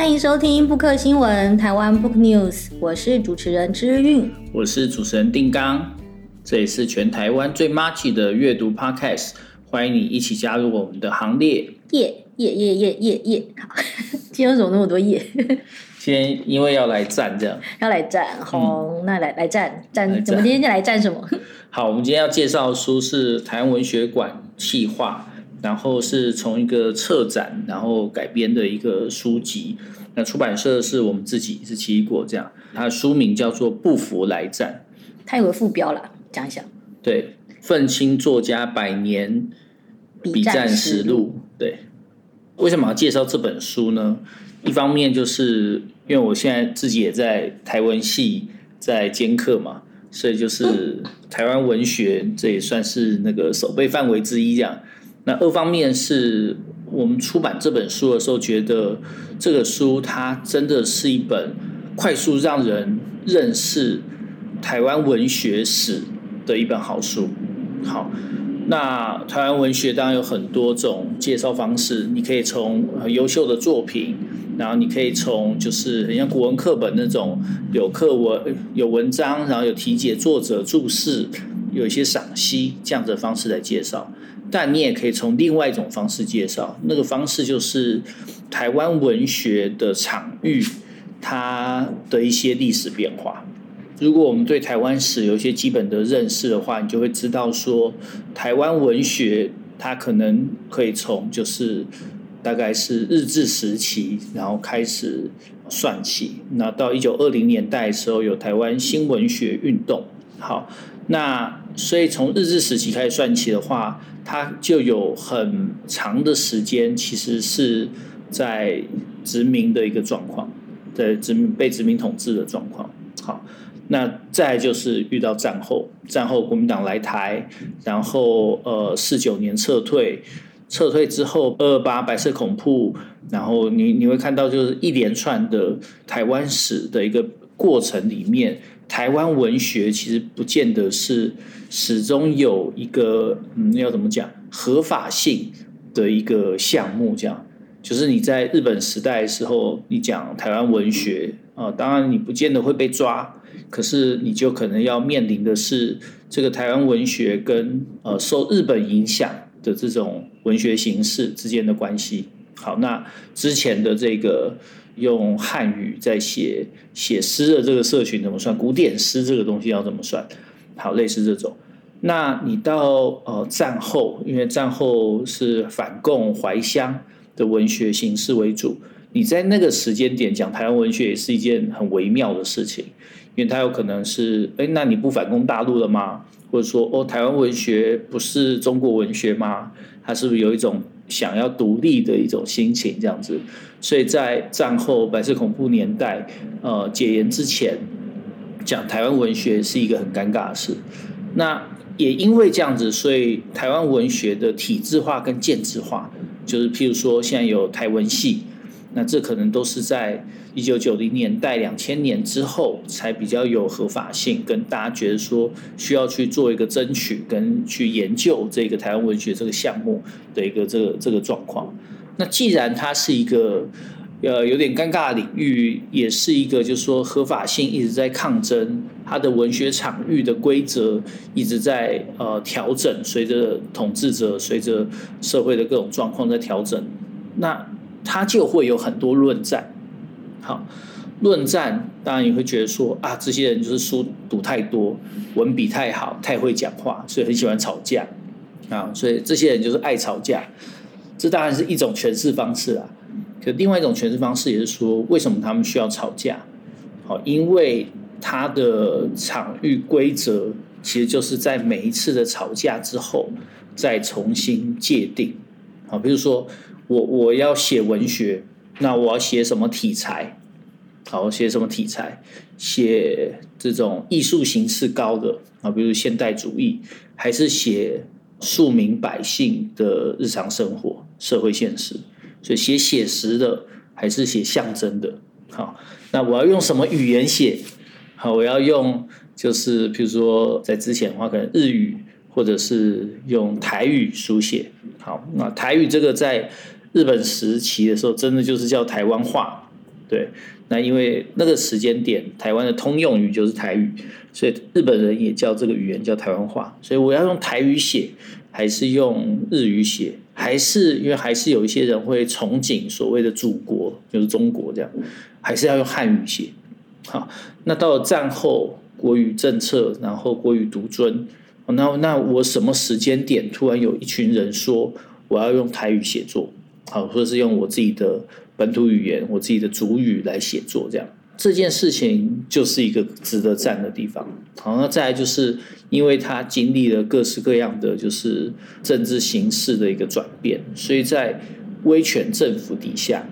欢迎收听布克新闻台湾 Book News，我是主持人知韵，我是主持人定刚，这里是全台湾最麻吉的阅读 Podcast，欢迎你一起加入我们的行列。耶耶耶耶耶耶！好，今天为什么那么多耶？今天因为要来战，这样要来战，好，嗯、那来来战战，怎么今天就来战什么？好，我们今天要介绍的书是台湾文学馆企划。然后是从一个策展，然后改编的一个书籍。那出版社是我们自己，是奇异果这样。它的书名叫做《不服来战》，它有个副标了，讲一下。对，愤青作家百年笔战实录。对，为什么要介绍这本书呢？一方面就是因为我现在自己也在台文系在兼课嘛，所以就是台湾文学，这也算是那个守备范围之一这样。那二方面是我们出版这本书的时候，觉得这个书它真的是一本快速让人认识台湾文学史的一本好书。好，那台湾文学当然有很多种介绍方式，你可以从很优秀的作品，然后你可以从就是很像古文课本那种有课文、有文章，然后有题解作者注释，有一些赏析这样子的方式来介绍。但你也可以从另外一种方式介绍，那个方式就是台湾文学的场域，它的一些历史变化。如果我们对台湾史有一些基本的认识的话，你就会知道说，台湾文学它可能可以从就是大概是日治时期，然后开始算起，那到一九二零年代的时候有台湾新文学运动。好，那所以从日治时期开始算起的话。它就有很长的时间，其实是在殖民的一个状况，在殖民被殖民统治的状况。好，那再就是遇到战后，战后国民党来台，然后呃四九年撤退，撤退之后二二八白色恐怖，然后你你会看到就是一连串的台湾史的一个过程里面。台湾文学其实不见得是始终有一个嗯，要怎么讲合法性的一个项目，这样就是你在日本时代的时候，你讲台湾文学啊、呃，当然你不见得会被抓，可是你就可能要面临的是这个台湾文学跟呃受日本影响的这种文学形式之间的关系。好，那之前的这个。用汉语在写写诗的这个社群怎么算？古典诗这个东西要怎么算？好，类似这种。那你到呃战后，因为战后是反共怀乡的文学形式为主，你在那个时间点讲台湾文学也是一件很微妙的事情，因为它有可能是哎，那你不反攻大陆了吗？或者说哦，台湾文学不是中国文学吗？它是不是有一种？想要独立的一种心情，这样子，所以在战后白色恐怖年代，呃，解严之前，讲台湾文学是一个很尴尬的事。那也因为这样子，所以台湾文学的体制化跟建制化，就是譬如说，现在有台文系。那这可能都是在一九九零年代、两千年之后才比较有合法性，跟大家觉得说需要去做一个争取跟去研究这个台湾文学这个项目的一个这个这个状况。那既然它是一个呃有点尴尬的领域，也是一个就是说合法性一直在抗争，它的文学场域的规则一直在呃调整，随着统治者、随着社会的各种状况在调整，那。他就会有很多论战，好，论战当然你会觉得说啊，这些人就是书读太多，文笔太好，太会讲话，所以很喜欢吵架啊，所以这些人就是爱吵架，这当然是一种诠释方式啊。可另外一种诠释方式也是说，为什么他们需要吵架？好，因为他的场域规则其实就是在每一次的吵架之后再重新界定，好，比如说。我我要写文学，那我要写什么题材？好，写什么题材？写这种艺术形式高的啊，比如现代主义，还是写庶民百姓的日常生活、社会现实？所以写写实的，还是写象征的？好，那我要用什么语言写？好，我要用就是比如说在之前的话，可能日语，或者是用台语书写。好，那台语这个在日本时期的时候，真的就是叫台湾话，对，那因为那个时间点，台湾的通用语就是台语，所以日本人也叫这个语言叫台湾话。所以我要用台语写，还是用日语写？还是因为还是有一些人会憧憬所谓的祖国，就是中国这样，还是要用汉语写。好，那到了战后国语政策，然后国语独尊，那那我什么时间点突然有一群人说我要用台语写作，好，或者是用我自己的本土语言，我自己的主语来写作，这样这件事情就是一个值得赞的地方。好，那再来就是。因为他经历了各式各样的就是政治形势的一个转变，所以在威权政府底下，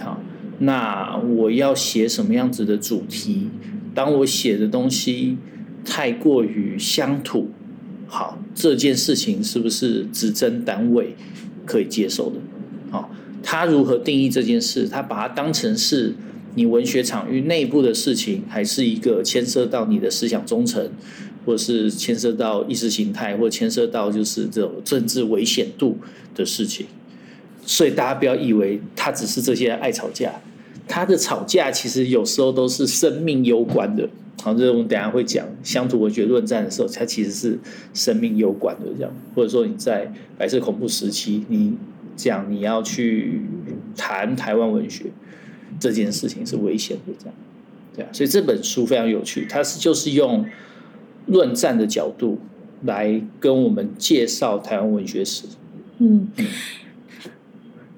好，那我要写什么样子的主题？当我写的东西太过于乡土，好，这件事情是不是执政单位可以接受的？他如何定义这件事？他把它当成是你文学场域内部的事情，还是一个牵涉到你的思想忠诚？或是牵涉到意识形态，或牵涉到就是这种政治危险度的事情，所以大家不要以为他只是这些爱吵架，他的吵架其实有时候都是生命攸关的。好，这我们等下会讲乡土文学论战的时候，它其实是生命攸关的这样。或者说你在白色恐怖时期，你讲你要去谈台湾文学这件事情是危险的这样，对啊。所以这本书非常有趣，它是就是用。论战的角度来跟我们介绍台湾文学史。嗯，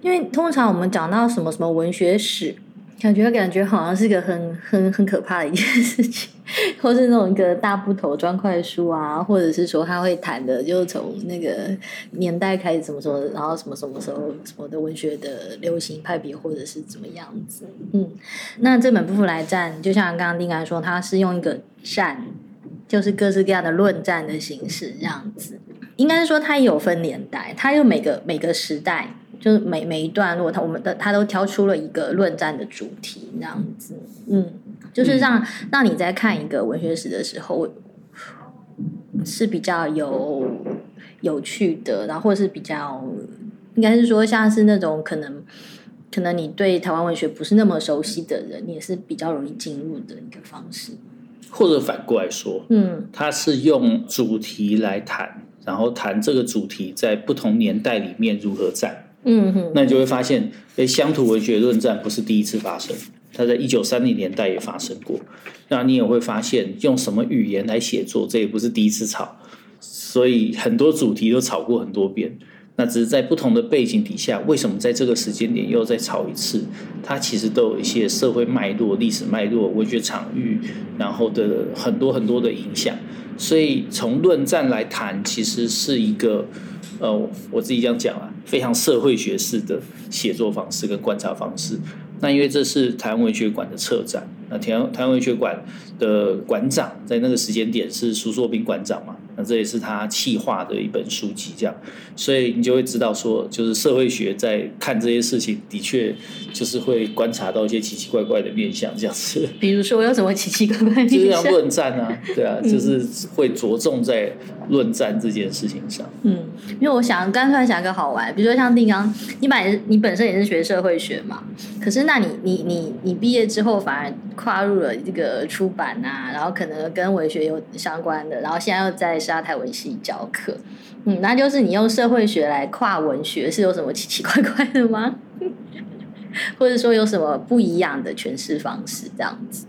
因为通常我们讲到什么什么文学史，感觉感觉好像是个很很很可怕的一件事情，或是那种一个大部头砖块书啊，或者是说他会谈的，就是从那个年代开始怎么说，然后什么什么时候什么的文学的流行派别，或者是怎么样子。嗯，那这本《不服来战》，就像刚刚丁刚说，他是用一个战。就是各式各样的论战的形式，这样子，应该是说它也有分年代，它有每个每个时代，就是每每一段落，他我们的他都挑出了一个论战的主题，这样子，嗯，就是让让你在看一个文学史的时候是比较有有趣的，然后或者是比较，应该是说像是那种可能可能你对台湾文学不是那么熟悉的人，你也是比较容易进入的一个方式。或者反过来说，嗯，他是用主题来谈，然后谈这个主题在不同年代里面如何战，嗯哼，那你就会发现，诶，乡土文学论战不是第一次发生，它在一九三零年代也发生过。那你也会发现，用什么语言来写作，这也不是第一次吵，所以很多主题都吵过很多遍。那只是在不同的背景底下，为什么在这个时间点又再吵一次？它其实都有一些社会脉络、历史脉络、文学场域，然后的很多很多的影响。所以从论战来谈，其实是一个呃，我自己这样讲啊，非常社会学式的写作方式跟观察方式。那因为这是台湾文学馆的策展，那台湾台湾文学馆的馆长在那个时间点是苏硕斌馆长嘛。那这也是他气化的一本书籍，这样，所以你就会知道说，就是社会学在看这些事情，的确就是会观察到一些奇奇怪怪的面相，这样子。比如说，有什么奇奇怪怪的面向？就是像论战啊，对啊，就是会着重在论战这件事情上。嗯，因为我想刚突然想一个好玩，比如说像定刚，你本你本身也是学社会学嘛，可是那你你你你毕业之后反而跨入了这个出版啊，然后可能跟文学有相关的，然后现在又在。沙台文系教课，嗯，那就是你用社会学来跨文学，是有什么奇奇怪怪的吗？或者说有什么不一样的诠释方式？这样子。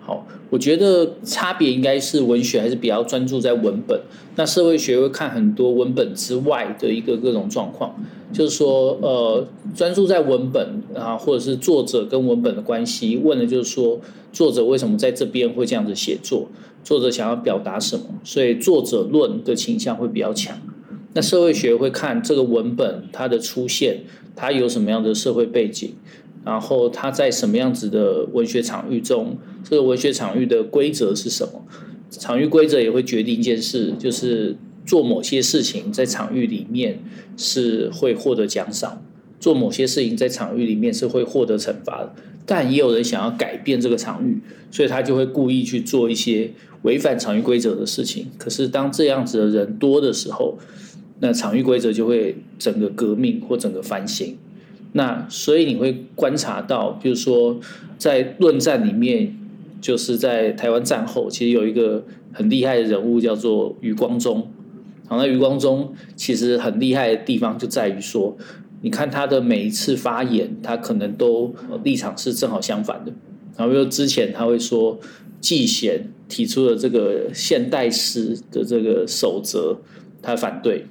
好，我觉得差别应该是文学还是比较专注在文本，那社会学会看很多文本之外的一个各种状况，就是说，呃，专注在文本啊，或者是作者跟文本的关系，问的就是说，作者为什么在这边会这样子写作？作者想要表达什么，所以作者论的倾向会比较强。那社会学会看这个文本它的出现，它有什么样的社会背景，然后它在什么样子的文学场域中，这个文学场域的规则是什么？场域规则也会决定一件事，就是做某些事情在场域里面是会获得奖赏，做某些事情在场域里面是会获得惩罚的。但也有人想要改变这个场域，所以他就会故意去做一些违反场域规则的事情。可是当这样子的人多的时候，那场域规则就会整个革命或整个翻新。那所以你会观察到，比如说在论战里面，就是在台湾战后，其实有一个很厉害的人物叫做余光中。好，那余光中其实很厉害的地方就在于说，你看他的每一次发言，他可能都立场是正好相反的。然后比如之前他会说，季贤提出了这个现代诗的这个守则，他反对。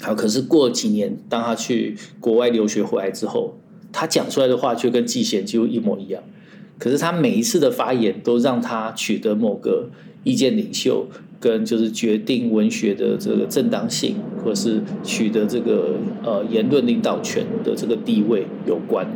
好，可是过几年，当他去国外留学回来之后，他讲出来的话却跟季贤几乎一模一样。可是他每一次的发言都让他取得某个意见领袖。跟就是决定文学的这个正当性，或是取得这个呃言论领导权的这个地位有关，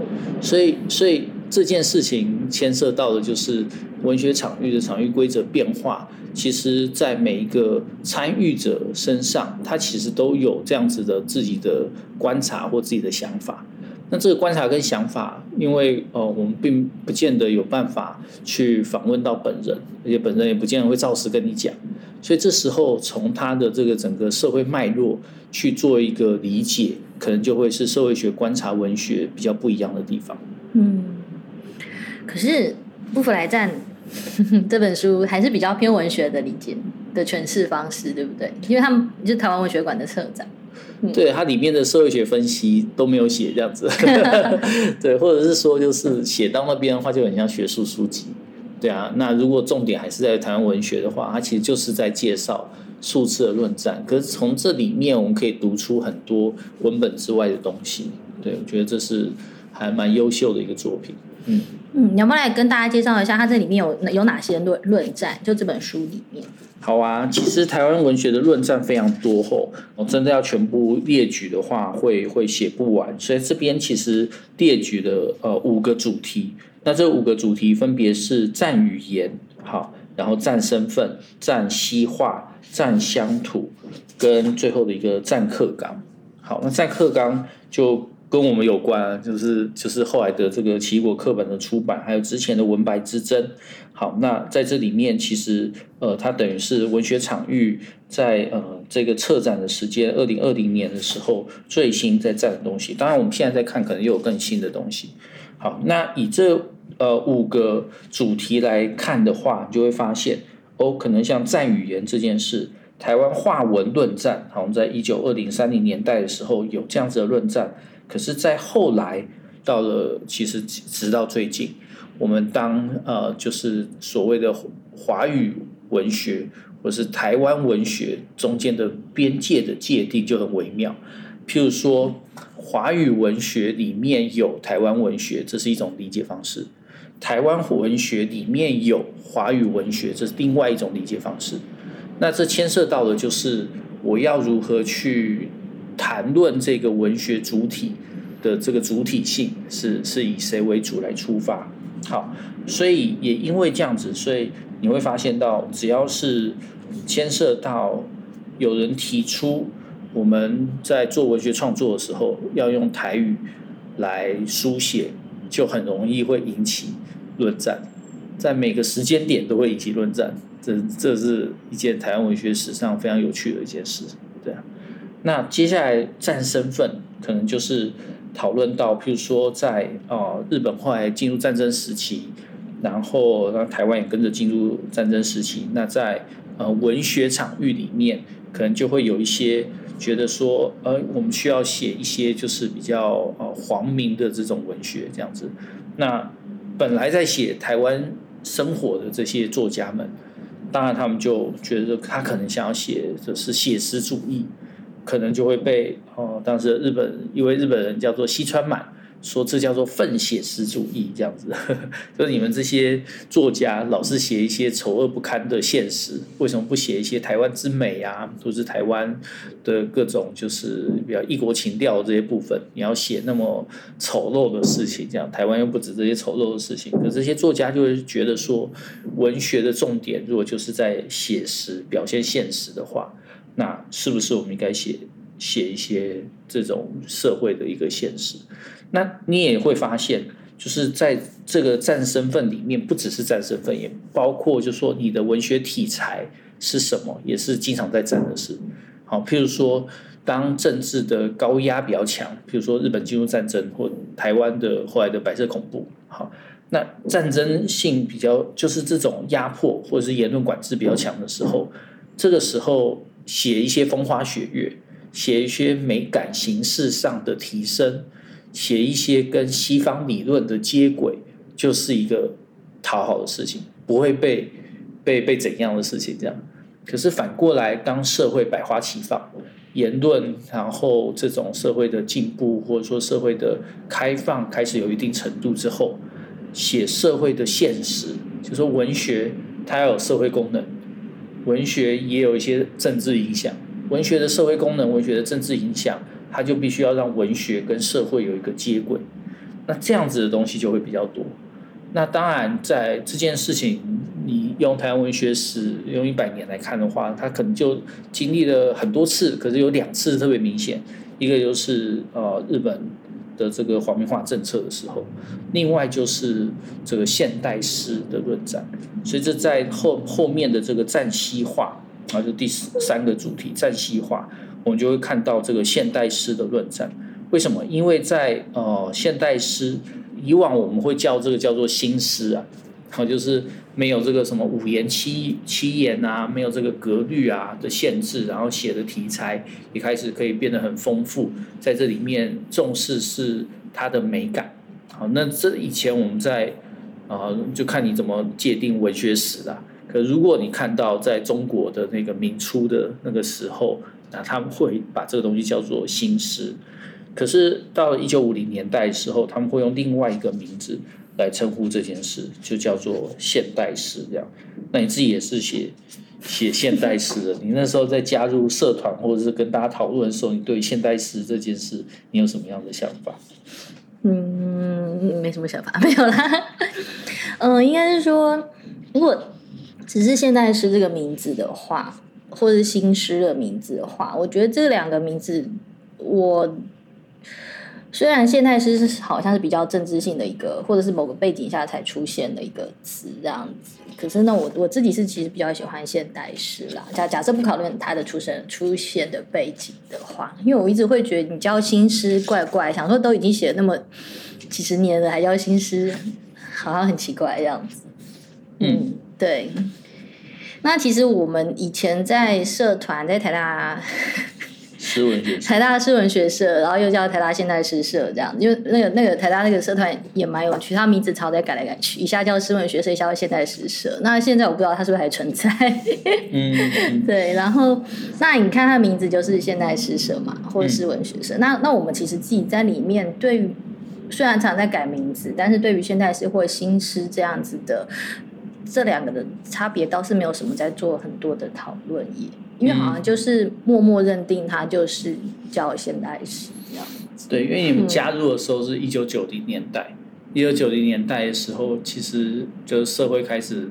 所以所以这件事情牵涉到的就是文学场域的场域规则变化，其实在每一个参与者身上，他其实都有这样子的自己的观察或自己的想法。那这个观察跟想法，因为呃，我们并不见得有办法去访问到本人，而且本人也不见得会照实跟你讲，所以这时候从他的这个整个社会脉络去做一个理解，可能就会是社会学观察文学比较不一样的地方。嗯，可是《不服来战》这本书还是比较偏文学的理解的诠释方式，对不对？因为他们就是台湾文学馆的策展。对，它里面的社会学分析都没有写这样子，对，或者是说就是写到那边的话就很像学术书籍，对啊。那如果重点还是在台湾文学的话，它其实就是在介绍数次的论战。可是从这里面我们可以读出很多文本之外的东西，对，我觉得这是还蛮优秀的一个作品。嗯嗯，你要不要来跟大家介绍一下，它这里面有有哪些论论战？就这本书里面。好啊，其实台湾文学的论战非常多吼，我真的要全部列举的话会，会会写不完。所以这边其实列举的呃五个主题，那这五个主题分别是战语言，好，然后战身份、战西化、战乡土，跟最后的一个战课纲。好，那战课纲就。跟我们有关，就是就是后来的这个奇异果课本的出版，还有之前的文白之争。好，那在这里面，其实呃，它等于是文学场域在呃这个策展的时间，二零二零年的时候最新在战的东西。当然，我们现在在看，可能又有更新的东西。好，那以这呃五个主题来看的话，你就会发现哦，可能像战语言这件事，台湾话文论战，好，我们在一九二零三零年代的时候有这样子的论战。可是，在后来到了，其实直到最近，我们当呃，就是所谓的华语文学或是台湾文学中间的边界的界定就很微妙。譬如说，华语文学里面有台湾文学，这是一种理解方式；台湾文学里面有华语文学，这是另外一种理解方式。那这牵涉到的就是我要如何去。谈论这个文学主体的这个主体性是是以谁为主来出发？好，所以也因为这样子，所以你会发现到，只要是牵涉到有人提出我们在做文学创作的时候要用台语来书写，就很容易会引起论战，在每个时间点都会引起论战。这这是一件台湾文学史上非常有趣的一件事，那接下来战身份可能就是讨论到，譬如说在呃日本后来进入战争时期，然后让台湾也跟着进入战争时期。那在呃文学场域里面，可能就会有一些觉得说，呃我们需要写一些就是比较呃皇民的这种文学这样子。那本来在写台湾生活的这些作家们，当然他们就觉得他可能想要写的是写实主义。可能就会被哦，当时日本一位日本人叫做西川满说，这叫做愤写实主义，这样子呵呵，就是你们这些作家老是写一些丑恶不堪的现实，为什么不写一些台湾之美啊？都是台湾的各种就是比较异国情调这些部分，你要写那么丑陋的事情，这样台湾又不止这些丑陋的事情。可这些作家就会觉得说，文学的重点如果就是在写实表现现实的话。那是不是我们应该写写一些这种社会的一个现实？那你也会发现，就是在这个战身份里面，不只是战身份，也包括就是说你的文学题材是什么，也是经常在战的事。好，譬如说当政治的高压比较强，比如说日本进入战争或台湾的后来的白色恐怖，好，那战争性比较就是这种压迫或者是言论管制比较强的时候，这个时候写一些风花雪月，写一些美感形式上的提升，写一些跟西方理论的接轨，就是一个讨好的事情，不会被被被怎样的事情这样。可是反过来，当社会百花齐放。言论，然后这种社会的进步或者说社会的开放开始有一定程度之后，写社会的现实，就说文学它要有社会功能，文学也有一些政治影响。文学的社会功能，文学的政治影响，它就必须要让文学跟社会有一个接轨。那这样子的东西就会比较多。那当然，在这件事情，你用台湾文学史用一百年来看的话，它可能就经历了很多次，可是有两次特别明显，一个就是呃日本的这个皇民化政策的时候，另外就是这个现代诗的论战。所以这在后后面的这个战西化啊，就第三个主题战西化，我们就会看到这个现代诗的论战。为什么？因为在呃现代诗。以往我们会叫这个叫做新诗啊，好，就是没有这个什么五言七七言啊，没有这个格律啊的限制，然后写的题材也开始可以变得很丰富，在这里面重视是它的美感。好，那这以前我们在啊、就看你怎么界定文学史啦。可如果你看到在中国的那个明初的那个时候，那他们会把这个东西叫做新诗。可是到了一九五零年代的时候，他们会用另外一个名字来称呼这件事，就叫做现代诗。这样，那你自己也是写 写现代诗的？你那时候在加入社团或者是跟大家讨论的时候，你对现代诗这件事，你有什么样的想法？嗯，没什么想法，没有啦。嗯、应该是说，如果只是现代诗这个名字的话，或者是新诗的名字的话，我觉得这两个名字，我。虽然现代诗是好像是比较政治性的一个，或者是某个背景下才出现的一个词这样子，可是呢，我我自己是其实比较喜欢现代诗啦。假假设不考虑它的出生出现的背景的话，因为我一直会觉得你教新诗怪怪，想说都已经写了那么几十年了，还教新诗，好像很奇怪这样子。嗯，对。那其实我们以前在社团在台大。诗文学台大诗文学社，然后又叫台大现代诗社，这样，因为那个那个台大那个社团也蛮有趣，他名字常在改来改去，一下叫诗文学社，一下叫现代诗社。那现在我不知道他是不是还存在。嗯，对。然后，那你看他的名字就是现代诗社嘛，或者诗文学社。嗯、那那我们其实自己在里面，对于虽然常在改名字，但是对于现代诗或新诗这样子的这两个的差别，倒是没有什么在做很多的讨论也。因为好像就是默默认定它就是叫现代诗这样子。对，因为你们加入的时候是一九九零年代，一九九零年代的时候，其实就是社会开始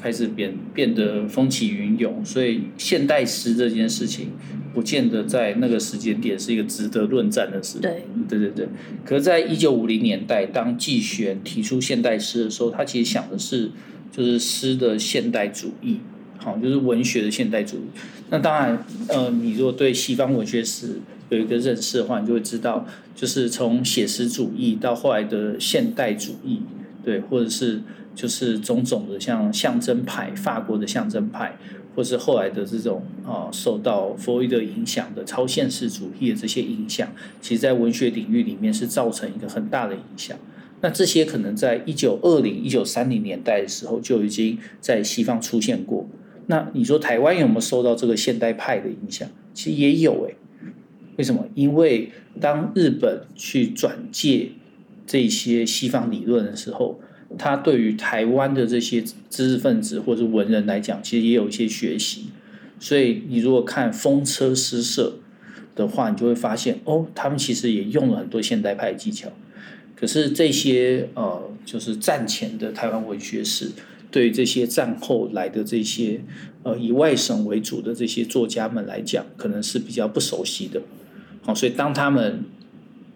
开始变变得风起云涌，所以现代诗这件事情不见得在那个时间点是一个值得论战的事。对，对对对。可是，在一九五零年代，当季玄提出现代诗的时候，他其实想的是就是诗的现代主义。好，就是文学的现代主义。那当然，呃，你如果对西方文学史有一个认识的话，你就会知道，就是从写实主义到后来的现代主义，对，或者是就是种种的像象征派，法国的象征派，或是后来的这种啊、受到弗洛伊德影响的超现实主义的这些影响，其实在文学领域里面是造成一个很大的影响。那这些可能在一九二零、一九三零年代的时候就已经在西方出现过。那你说台湾有没有受到这个现代派的影响？其实也有诶。为什么？因为当日本去转介这些西方理论的时候，他对于台湾的这些知识分子或者文人来讲，其实也有一些学习。所以你如果看风车诗社的话，你就会发现哦，他们其实也用了很多现代派的技巧。可是这些呃，就是战前的台湾文学史。对于这些战后来的这些呃以外省为主的这些作家们来讲，可能是比较不熟悉的。好，所以当他们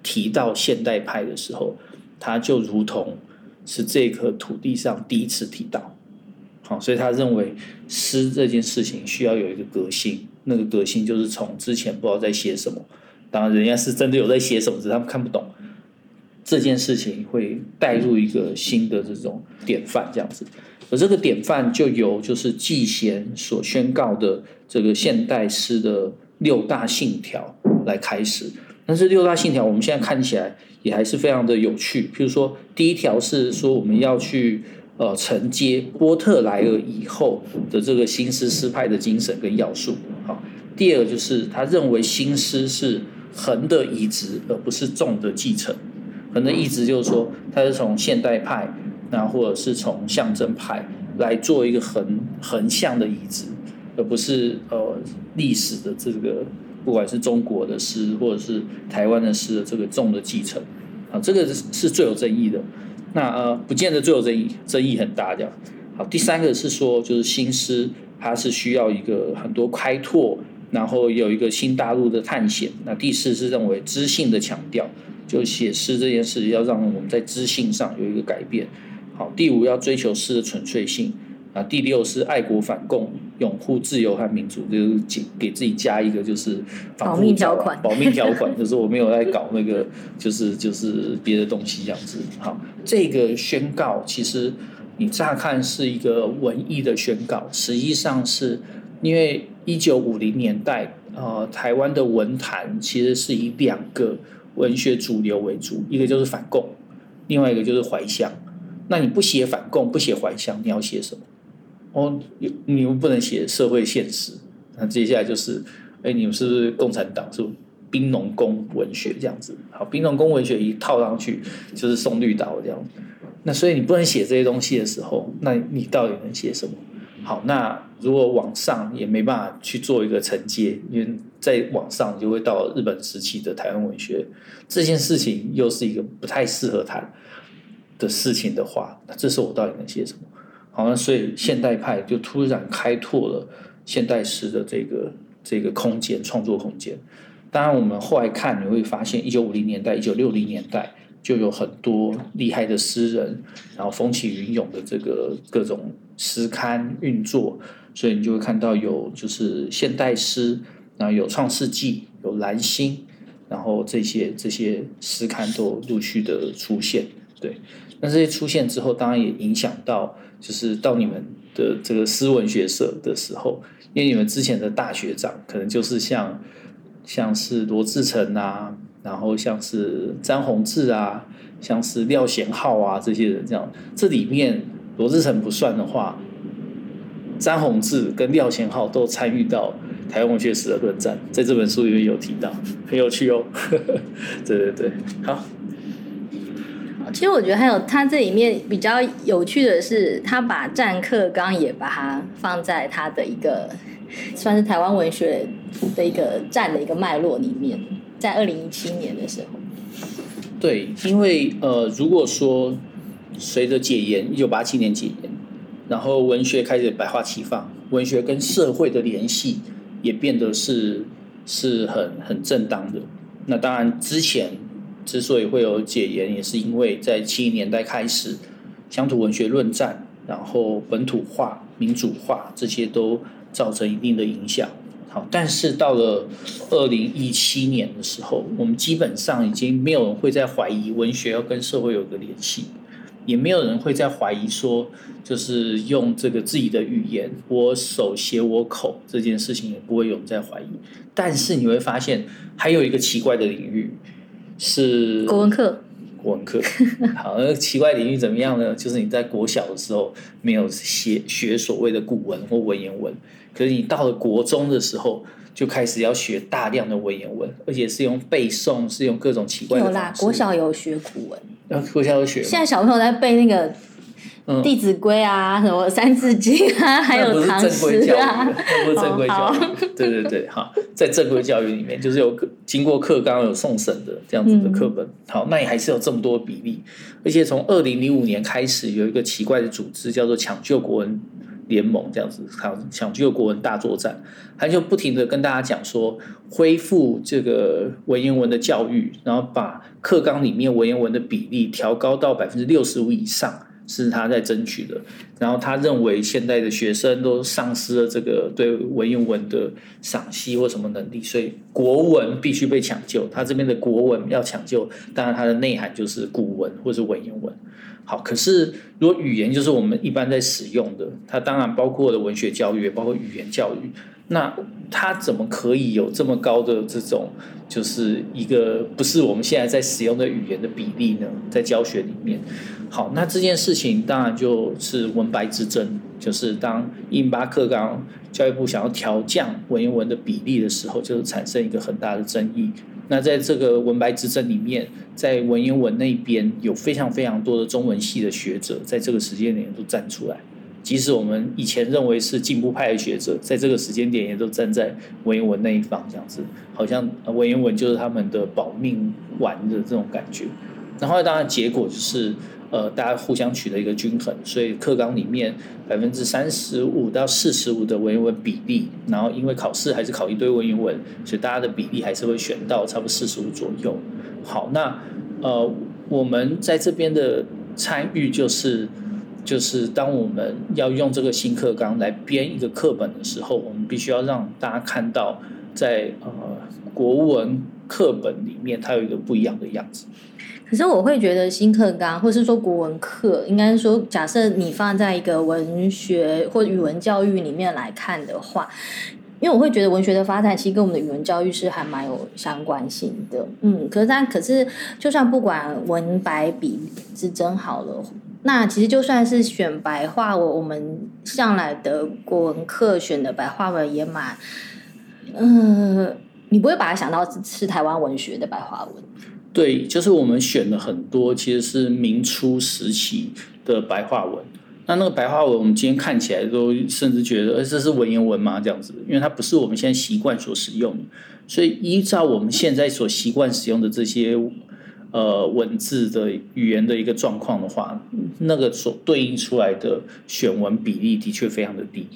提到现代派的时候，他就如同是这颗土地上第一次提到。好，所以他认为诗这件事情需要有一个革新，那个革新就是从之前不知道在写什么，当然人家是真的有在写什么，只是他们看不懂这件事情，会带入一个新的这种典范这样子。而这个典范就由就是季贤所宣告的这个现代诗的六大信条来开始。但是六大信条我们现在看起来也还是非常的有趣，譬如说第一条是说我们要去。呃，承接波特莱尔以后的这个新诗诗派的精神跟要素。好，第二个就是他认为新诗是横的移植，而不是纵的继承。横的移植就是说，它是从现代派，那或者是从象征派来做一个横横向的移植，而不是呃历史的这个不管是中国的诗或者是台湾的诗的这个重的继承。啊，这个是最有争议的。那呃，不见得最有争议，争议很大这样。好，第三个是说，就是新诗，它是需要一个很多开拓，然后有一个新大陆的探险。那第四是认为知性的强调，就写诗这件事要让我们在知性上有一个改变。好，第五要追求诗的纯粹性。啊，第六是爱国反共，拥护自由和民主，就是给给自己加一个就是保密条款，保密条款就是我没有在搞那个，就是就是别的东西这样子。好，这个宣告其实你乍看是一个文艺的宣告，实际上是因为一九五零年代，呃，台湾的文坛其实是以两个文学主流为主，一个就是反共，另外一个就是怀乡。那你不写反共，不写怀乡，你要写什么？哦，你们不能写社会现实。那接下来就是，哎，你们是不是共产党？是不是兵农工文学这样子？好，兵农工文学一套上去就是送绿岛这样。那所以你不能写这些东西的时候，那你到底能写什么？好，那如果往上也没办法去做一个承接，因为在往上就会到日本时期的台湾文学这件事情，又是一个不太适合谈的事情的话，那这时候我到底能写什么？好，那所以现代派就突然开拓了现代诗的这个这个空间，创作空间。当然，我们后来看你会发现，一九五零年代、一九六零年代就有很多厉害的诗人，然后风起云涌的这个各种诗刊运作，所以你就会看到有就是现代诗，然后有创世纪、有蓝星，然后这些这些诗刊都陆续的出现。对，那这些出现之后，当然也影响到。就是到你们的这个诗文学社的时候，因为你们之前的大学长可能就是像像是罗志成啊，然后像是詹宏志啊，像是廖贤浩啊这些人这样。这里面罗志成不算的话，詹宏志跟廖贤浩都参与到台湾文学史的论战，在这本书里面有提到，很有趣哦。对对对，好。其实我觉得还有他这里面比较有趣的是，他把战课纲也把它放在他的一个算是台湾文学的一个战的一个脉络里面，在二零一七年的时候。对，因为呃，如果说随着解严，一九八七年解严，然后文学开始百花齐放，文学跟社会的联系也变得是是很很正当的。那当然之前。之所以会有解严，也是因为在七零年代开始，乡土文学论战，然后本土化、民主化这些都造成一定的影响。好，但是到了二零一七年的时候，我们基本上已经没有人会再怀疑文学要跟社会有个联系，也没有人会再怀疑说，就是用这个自己的语言，我手写我口这件事情也不会有人再怀疑。但是你会发现，还有一个奇怪的领域。是国文课，国文课。好，那奇怪领域怎么样呢？就是你在国小的时候没有写学所谓的古文或文言文，可是你到了国中的时候就开始要学大量的文言文，而且是用背诵，是用各种奇怪的。有啦，国小有学古文。啊，国小有学。现在小朋友在背那个。《弟子规》啊，什么《三字经》啊，还有唐诗啊，不是正规教育。对对对，哈，在正规教育里面，就是有经过课纲有送审的这样子的课本。嗯、好，那也还是有这么多比例，而且从二零零五年开始，有一个奇怪的组织叫做“抢救国文联盟”这样子，抢，抢救国文大作战，他就不停的跟大家讲说，恢复这个文言文的教育，然后把课纲里面文言文的比例调高到百分之六十五以上。是他在争取的。然后他认为现在的学生都丧失了这个对文言文的赏析或什么能力，所以国文必须被抢救。他这边的国文要抢救，当然它的内涵就是古文或是文言文。好，可是如果语言就是我们一般在使用的，它当然包括了文学教育，包括语言教育。那它怎么可以有这么高的这种，就是一个不是我们现在在使用的语言的比例呢？在教学里面，好，那这件事情当然就是文白之争，就是当一零八课纲教育部想要调降文言文的比例的时候，就产生一个很大的争议。那在这个文白之争里面，在文言文那边有非常非常多的中文系的学者，在这个时间点都站出来。即使我们以前认为是进步派的学者，在这个时间点也都站在文言文那一方，这样子，好像文言文就是他们的保命丸的这种感觉。然后当然结果就是，呃，大家互相取得一个均衡，所以课纲里面百分之三十五到四十五的文言文比例，然后因为考试还是考一堆文言文，所以大家的比例还是会选到差不多四十五左右。好，那呃，我们在这边的参与就是，就是当我们要用这个新课纲来编一个课本的时候，我们必须要让大家看到在，呃国文课本里面它有一个不一样的样子。可是我会觉得新课纲，或是说国文课，应该说，假设你放在一个文学或语文教育里面来看的话，因为我会觉得文学的发展其实跟我们的语文教育是还蛮有相关性的。嗯，可是但可是，就算不管文白比之争好了，那其实就算是选白话文，我们向来的国文课选的白话文也蛮，嗯、你不会把它想到是台湾文学的白话文。对，就是我们选了很多，其实是明初时期的白话文。那那个白话文，我们今天看起来都甚至觉得，这是文言文吗？这样子，因为它不是我们现在习惯所使用的。所以依照我们现在所习惯使用的这些呃文字的语言的一个状况的话，那个所对应出来的选文比例的确非常的低。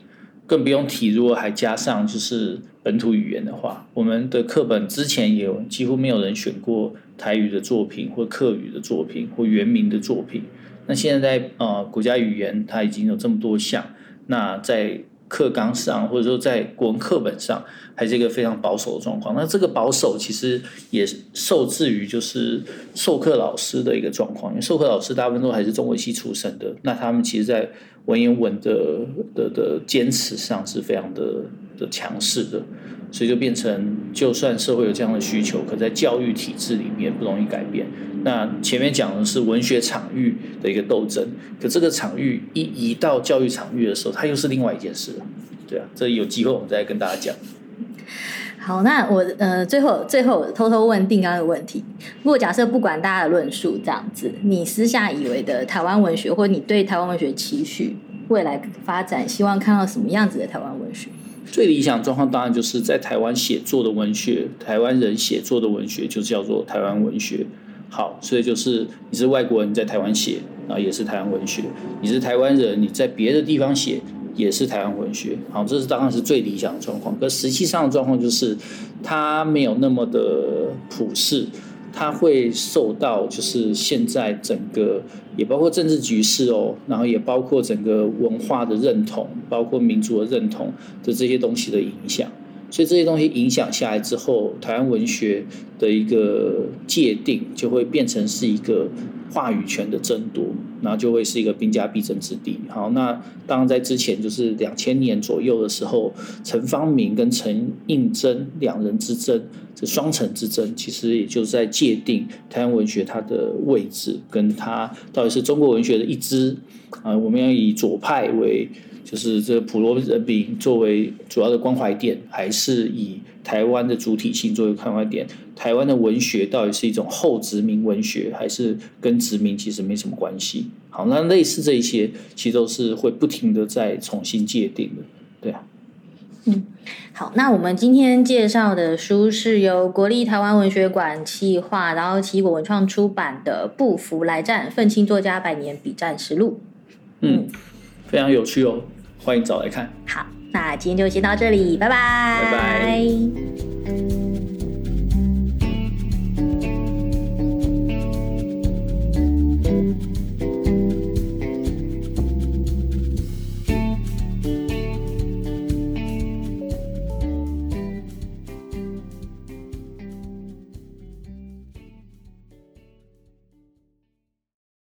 更不用提，如果还加上就是本土语言的话，我们的课本之前也有几乎没有人选过台语的作品，或客语的作品，或原民的作品。那现在在呃国家语言它已经有这么多项，那在课纲上或者说在国文课本上，还是一个非常保守的状况。那这个保守其实也受制于就是授课老师的一个状况，因为授课老师大部分都还是中文系出身的，那他们其实，在文言文的的的坚持上是非常的的强势的，所以就变成，就算社会有这样的需求，可在教育体制里面不容易改变。那前面讲的是文学场域的一个斗争，可这个场域一移到教育场域的时候，它又是另外一件事了。对啊，这有机会我们再跟大家讲。好，那我呃最后最后偷偷问定刚一个问题：如果假设不管大家的论述这样子，你私下以为的台湾文学，或你对台湾文学期许未来发展，希望看到什么样子的台湾文学？最理想状况当然就是在台湾写作的文学，台湾人写作的文学就叫做台湾文学。好，所以就是你是外国人，在台湾写，然后也是台湾文学；你是台湾人，你在别的地方写。也是台湾文学，好，这是当然是最理想的状况。可实际上的状况就是，它没有那么的普世，它会受到就是现在整个也包括政治局势哦，然后也包括整个文化的认同，包括民族的认同的这些东西的影响。所以这些东西影响下来之后，台湾文学的一个界定就会变成是一个话语权的争夺，然后就会是一个兵家必争之地。好，那当然在之前就是两千年左右的时候，陈芳明跟陈映真两人之争，这双城之争，其实也就是在界定台湾文学它的位置，跟它到底是中国文学的一支啊，我们要以左派为。就是这个普罗人民作为主要的关怀点，还是以台湾的主体性作为关怀点？台湾的文学到底是一种后殖民文学，还是跟殖民其实没什么关系？好，那类似这一些，其实都是会不停的在重新界定的，对啊。嗯，好，那我们今天介绍的书是由国立台湾文学馆企划，然后奇异果文创出版的《不服来战：愤青作家百年笔战实录》。嗯，非常有趣哦。欢迎找来看。好，那今天就先到这里，拜拜。拜拜。